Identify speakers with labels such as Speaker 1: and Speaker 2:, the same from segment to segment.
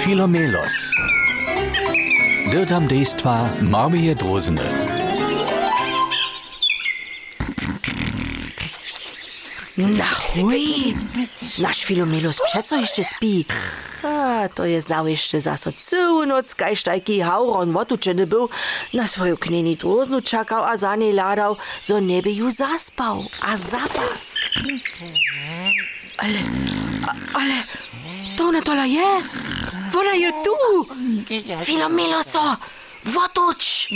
Speaker 1: Filomelos. Dirtam dejstva Marmije Drozny.
Speaker 2: Na chuj! Nasz Filomelos przeco jeszcze spi. A, to je jeszcze zaso całą noc, kaž tajki hauron wotučeny był, na swoją knieni droznu czekał, a za niej ladał, zo nieby ju zaspał, a zapas. Ale, ale, to ona tola je, Voilà, je tu! Filomilo so! Wotuć!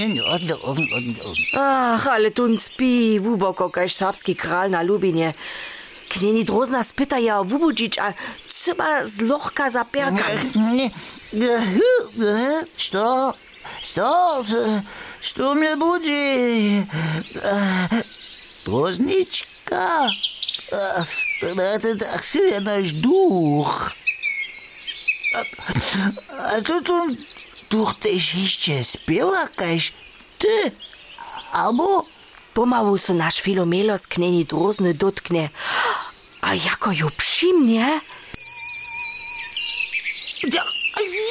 Speaker 2: Ach, ale tun spi, głęboko kaj serbski kral na Lubinie. Knieni drozna spyta ja o Wubudzic, a trzeba z lochka zaperka.
Speaker 3: Co? Co? Co mnie budzi? Drozniczka? To jest tak się duch. А, а тут он ще співа кайш ти або.
Speaker 2: Pomału se nasz filomelo z kneni drozny dotknie. A jako ją przyjmie...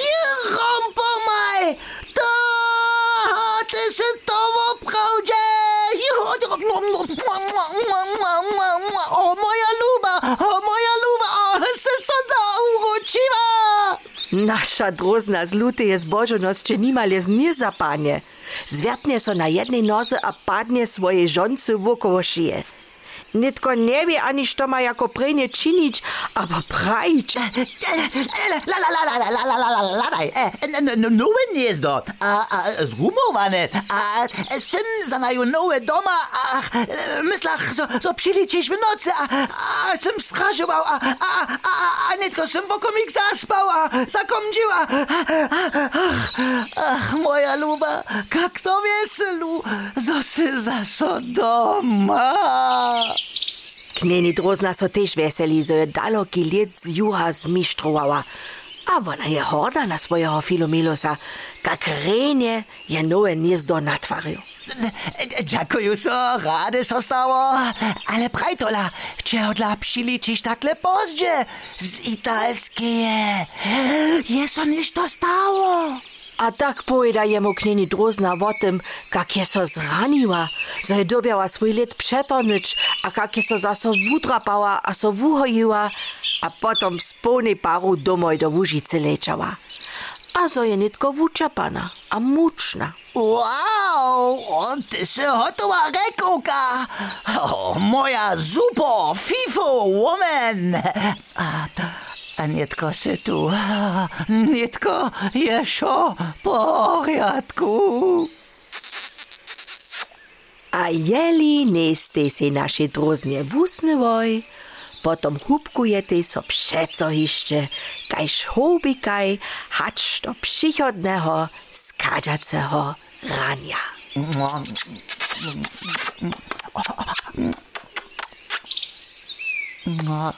Speaker 3: Jerom pomaj! To ty się to w prawdzie! O
Speaker 2: Naša drozna zluti je zboženost, če nima lezni za panje. Zvrtnje so na jednej noze, a padnje svoje žoncu v okovošije. Nitko nie wie ani što ma jako prejnie činić, aber prajć.
Speaker 3: Ladaj, nowe gnjezdo, zgumowane, a syn zanaju nowe doma, a myslach so, so přiličeš v a, a jsem a, a, a, a nitko jsem a zakomdžil, a, ach, moja luba, kak so veselu, zase zaso doma.
Speaker 2: Kneni drozna so tež veseli, zo je daloki let z juha. A ona je horda na swojego Filomelosa, kak renje je nowe gniezdo natwaril.
Speaker 3: Dziękuję so, rady so stało, ale prajtola, czy odla przylecieć takle pozdźe z italskie. Jest on to stało.
Speaker 2: A tak pojeda jemu kneni drozna o tym, kak je so zraniła, zo je dobiała swój let przetonić, a kak je so zaso wudrapała, a so wuhojiła, a potom z paru domoj do lečała. A zo je nitko wuczepana, a mučna.
Speaker 3: Wow, on ty se hotowa rekołka. O, moja zupo, fifo, woman. A, Anietko, sytu, Anietko, jeszo, porjatku.
Speaker 2: A jeli neste se naše droznje vusnevoj, potom hubkujete so přeco hišče, kaj šhobikaj, hač do přichodného, skadžaceho rania.
Speaker 3: No.